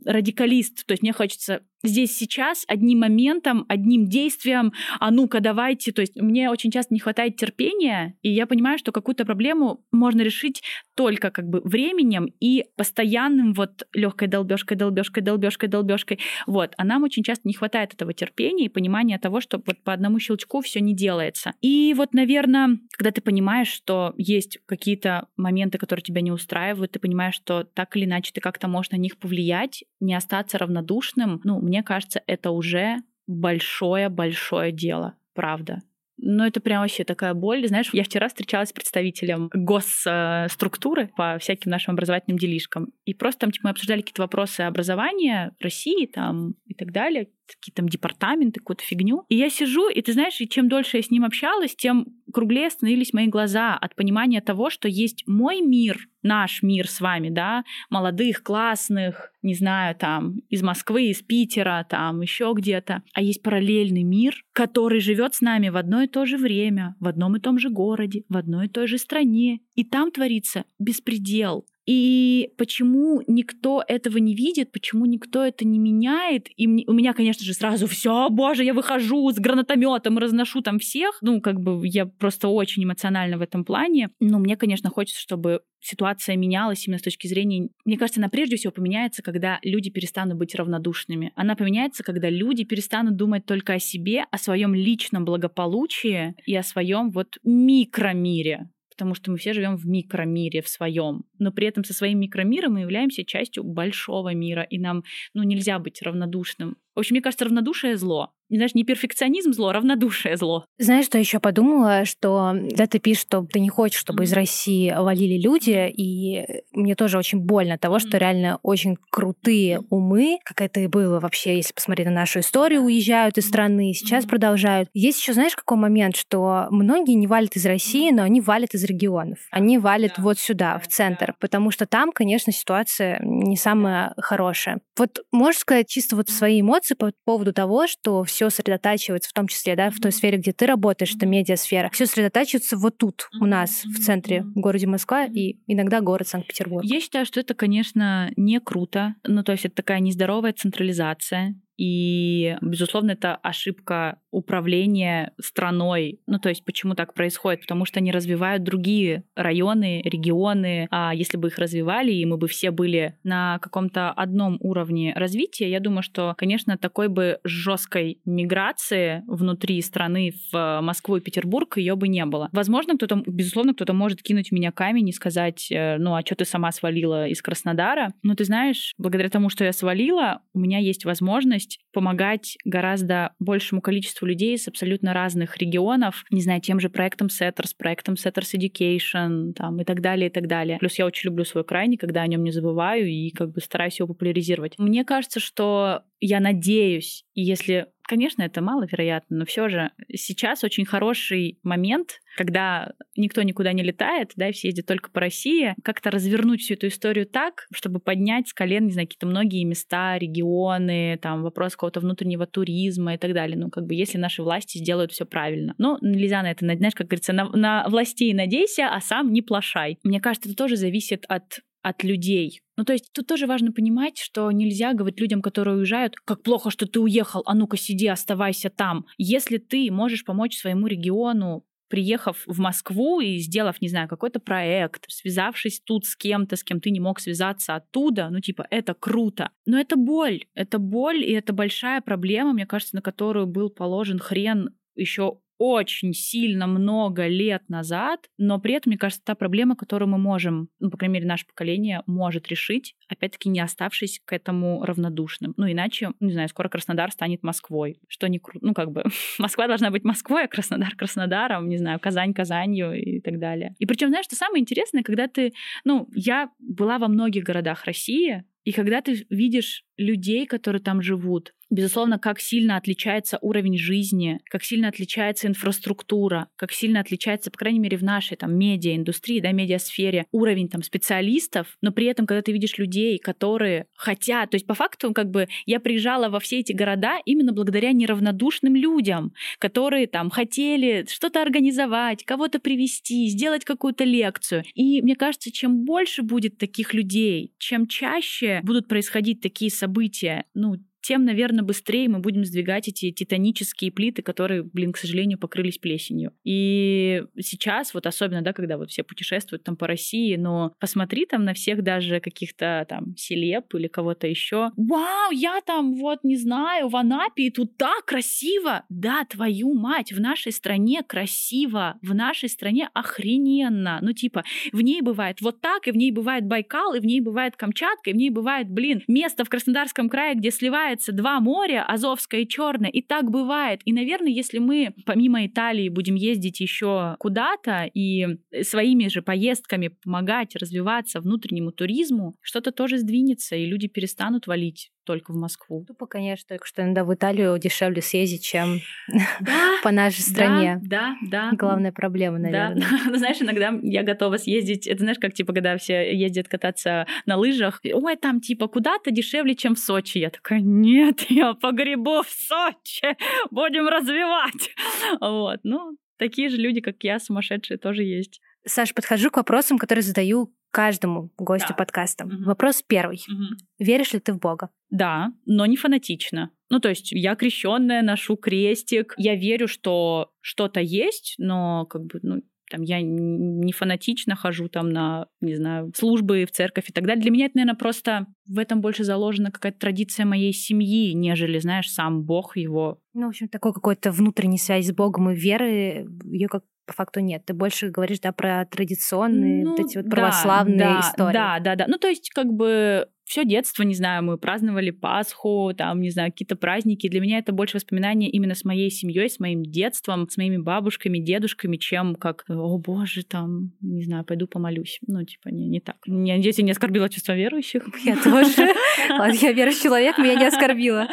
B: радикалист, то есть мне хочется здесь сейчас одним моментом, одним действием, а ну-ка давайте. То есть мне очень часто не хватает терпения, и я понимаю, что какую-то проблему можно решить только как бы временем и постоянным вот легкой долбежкой, долбежкой, долбежкой, долбежкой. Вот. А нам очень часто не хватает этого терпения и понимания того, что вот по одному щелчку все не делается. И вот, наверное, когда ты понимаешь, что есть какие-то моменты, которые тебя не устраивают, ты понимаешь, что так или иначе ты как-то можешь на них повлиять, не остаться равнодушным, ну, мне кажется, это уже большое-большое дело, правда. Ну, это прям вообще такая боль. Знаешь, я вчера встречалась с представителем госструктуры по всяким нашим образовательным делишкам. И просто там типа, мы обсуждали какие-то вопросы образования России там и так далее какие-то там департаменты, какую-то фигню. И я сижу, и ты знаешь, и чем дольше я с ним общалась, тем круглее становились мои глаза от понимания того, что есть мой мир, наш мир с вами, да, молодых, классных, не знаю, там, из Москвы, из Питера, там, еще где-то. А есть параллельный мир, который живет с нами в одно и то же время, в одном и том же городе, в одной и той же стране. И там творится беспредел. И почему никто этого не видит, почему никто это не меняет? И мне, у меня, конечно же, сразу все, боже, я выхожу с гранатометом и разношу там всех. Ну, как бы я просто очень эмоциональна в этом плане. Но мне, конечно, хочется, чтобы ситуация менялась именно с точки зрения... Мне кажется, она прежде всего поменяется, когда люди перестанут быть равнодушными. Она поменяется, когда люди перестанут думать только о себе, о своем личном благополучии и о своем вот микромире потому что мы все живем в микромире в своем, но при этом со своим микромиром мы являемся частью большого мира, и нам ну, нельзя быть равнодушным. В общем, мне кажется, равнодушие зло знаешь, не перфекционизм зло, а равнодушие зло.
A: Знаешь, что еще подумала, что да, ты пишешь, что ты не хочешь, чтобы mm-hmm. из России валили люди, и мне тоже очень больно того, что mm-hmm. реально очень крутые умы, как это и было вообще, если посмотреть на нашу историю, уезжают из страны, сейчас mm-hmm. продолжают. Есть еще, знаешь, какой момент, что многие не валят из России, но они валят из регионов. Они валят yeah. вот сюда, в центр, yeah. потому что там, конечно, ситуация не самая хорошая. Вот можешь сказать чисто вот свои эмоции по поводу того, что все сосредотачивается, в том числе, да, в той сфере, где ты работаешь, это медиасфера, все сосредотачивается вот тут, у нас, в центре, в городе Москва и иногда город Санкт-Петербург.
B: Я считаю, что это, конечно, не круто. Ну, то есть это такая нездоровая централизация. И, безусловно, это ошибка управления страной. Ну, то есть, почему так происходит? Потому что они развивают другие районы, регионы. А если бы их развивали, и мы бы все были на каком-то одном уровне развития, я думаю, что, конечно, такой бы жесткой миграции внутри страны в Москву и Петербург ее бы не было. Возможно, кто-то, безусловно, кто-то может кинуть в меня камень и сказать, э, ну, а что ты сама свалила из Краснодара? Но ты знаешь, благодаря тому, что я свалила, у меня есть возможность помогать гораздо большему количеству количество людей с абсолютно разных регионов, не знаю, тем же проектом Setters, проектом Setters Education, там, и так далее, и так далее. Плюс я очень люблю свой край, никогда о нем не забываю и как бы стараюсь его популяризировать. Мне кажется, что я надеюсь, если Конечно, это маловероятно, но все же сейчас очень хороший момент, когда никто никуда не летает, да, и все ездят только по России, как-то развернуть всю эту историю так, чтобы поднять с колен, не знаю, какие-то многие места, регионы, там, вопрос какого-то внутреннего туризма и так далее. Ну, как бы, если наши власти сделают все правильно. Но нельзя на это, знаешь, как говорится, на, на властей надейся, а сам не плашай. Мне кажется, это тоже зависит от от людей. Ну, то есть тут тоже важно понимать, что нельзя говорить людям, которые уезжают, как плохо, что ты уехал, а ну-ка сиди, оставайся там. Если ты можешь помочь своему региону приехав в Москву и сделав, не знаю, какой-то проект, связавшись тут с кем-то, с кем ты не мог связаться оттуда, ну, типа, это круто. Но это боль. Это боль, и это большая проблема, мне кажется, на которую был положен хрен еще очень сильно много лет назад, но при этом, мне кажется, та проблема, которую мы можем, ну, по крайней мере, наше поколение может решить, опять-таки не оставшись к этому равнодушным. Ну, иначе, не знаю, скоро Краснодар станет Москвой, что не круто. Ну, как бы, Москва должна быть Москвой, а Краснодар Краснодаром, не знаю, Казань Казанью и так далее. И причем, знаешь, что самое интересное, когда ты, ну, я была во многих городах России, и когда ты видишь людей, которые там живут, безусловно, как сильно отличается уровень жизни, как сильно отличается инфраструктура, как сильно отличается, по крайней мере, в нашей там медиа-индустрии, да, медиасфере уровень там специалистов, но при этом, когда ты видишь людей, которые хотят, то есть по факту, как бы я приезжала во все эти города именно благодаря неравнодушным людям, которые там хотели что-то организовать, кого-то привести, сделать какую-то лекцию. И мне кажется, чем больше будет таких людей, чем чаще будут происходить такие события, ну, тем, наверное, быстрее мы будем сдвигать эти титанические плиты, которые, блин, к сожалению, покрылись плесенью. И сейчас, вот особенно, да, когда вот все путешествуют там по России, но посмотри там на всех даже каких-то там селеп или кого-то еще. Вау, я там вот, не знаю, в Анапе, и тут так красиво! Да, твою мать, в нашей стране красиво, в нашей стране охрененно. Ну, типа, в ней бывает вот так, и в ней бывает Байкал, и в ней бывает Камчатка, и в ней бывает, блин, место в Краснодарском крае, где сливает получается два моря, Азовское и Черное, и так бывает. И, наверное, если мы помимо Италии будем ездить еще куда-то и своими же поездками помогать развиваться внутреннему туризму, что-то тоже сдвинется, и люди перестанут валить только в Москву.
A: Тупо, конечно, только что иногда в Италию дешевле съездить, чем да, по нашей стране.
B: Да, да.
A: Главная проблема, наверное. Да.
B: Знаешь, иногда я готова съездить, это знаешь, как типа, когда все ездят кататься на лыжах, ой, там типа куда-то дешевле, чем в Сочи. Я такая, нет, я погребу в Сочи, будем развивать. Вот, ну, такие же люди, как я, сумасшедшие, тоже есть.
A: Саш, подхожу к вопросам, которые задаю каждому гостю да. подкаста. Угу. Вопрос первый. Угу. Веришь ли ты в Бога?
B: Да, но не фанатично. Ну, то есть я крещенная, ношу крестик. Я верю, что что-то есть, но как бы, ну, там, я не фанатично хожу там на, не знаю, службы в церковь и так далее. Для меня это, наверное, просто в этом больше заложена какая-то традиция моей семьи, нежели, знаешь, сам Бог его.
A: Ну, в общем, такой какой-то внутренней связи с Богом и веры, ее как по факту нет. Ты больше говоришь, да, про традиционные ну, вот эти вот православные
B: да,
A: истории.
B: Да, да, да. Ну, то есть, как бы все детство, не знаю, мы праздновали Пасху, там, не знаю, какие-то праздники. Для меня это больше воспоминания именно с моей семьей, с моим детством, с моими бабушками, дедушками, чем как, о боже, там, не знаю, пойду помолюсь. Ну, типа, не, не так. Я надеюсь, я не оскорбила чувство верующих.
A: Я тоже. Я верующий человек, меня не оскорбила.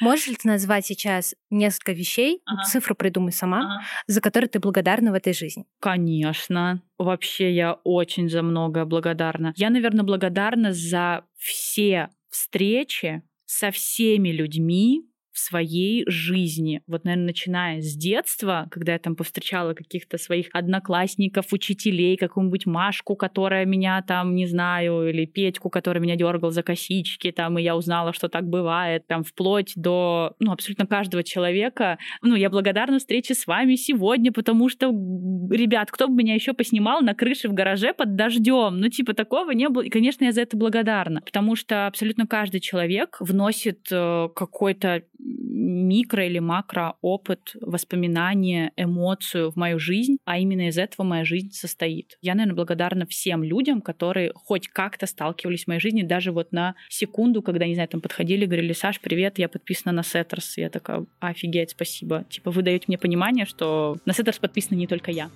A: Можешь ли ты назвать сейчас несколько вещей, цифру придумай сама, за которые ты благодарна в этой жизни?
B: Конечно. Вообще я очень за многое благодарна. Я, наверное, благодарна за все встречи со всеми людьми, своей жизни. Вот, наверное, начиная с детства, когда я там повстречала каких-то своих одноклассников, учителей, какую-нибудь Машку, которая меня там, не знаю, или Петьку, который меня дергал за косички, там, и я узнала, что так бывает, там, вплоть до, ну, абсолютно каждого человека. Ну, я благодарна встрече с вами сегодня, потому что, ребят, кто бы меня еще поснимал на крыше в гараже под дождем? Ну, типа, такого не было. И, конечно, я за это благодарна, потому что абсолютно каждый человек вносит э, какой-то микро или макро опыт, воспоминания, эмоцию в мою жизнь, а именно из этого моя жизнь состоит. Я, наверное, благодарна всем людям, которые хоть как-то сталкивались в моей жизни, даже вот на секунду, когда, не знаю, там подходили, говорили, Саш, привет, я подписана на Setters. Я такая, офигеть, спасибо. Типа, вы даете мне понимание, что на Setters подписана не только я.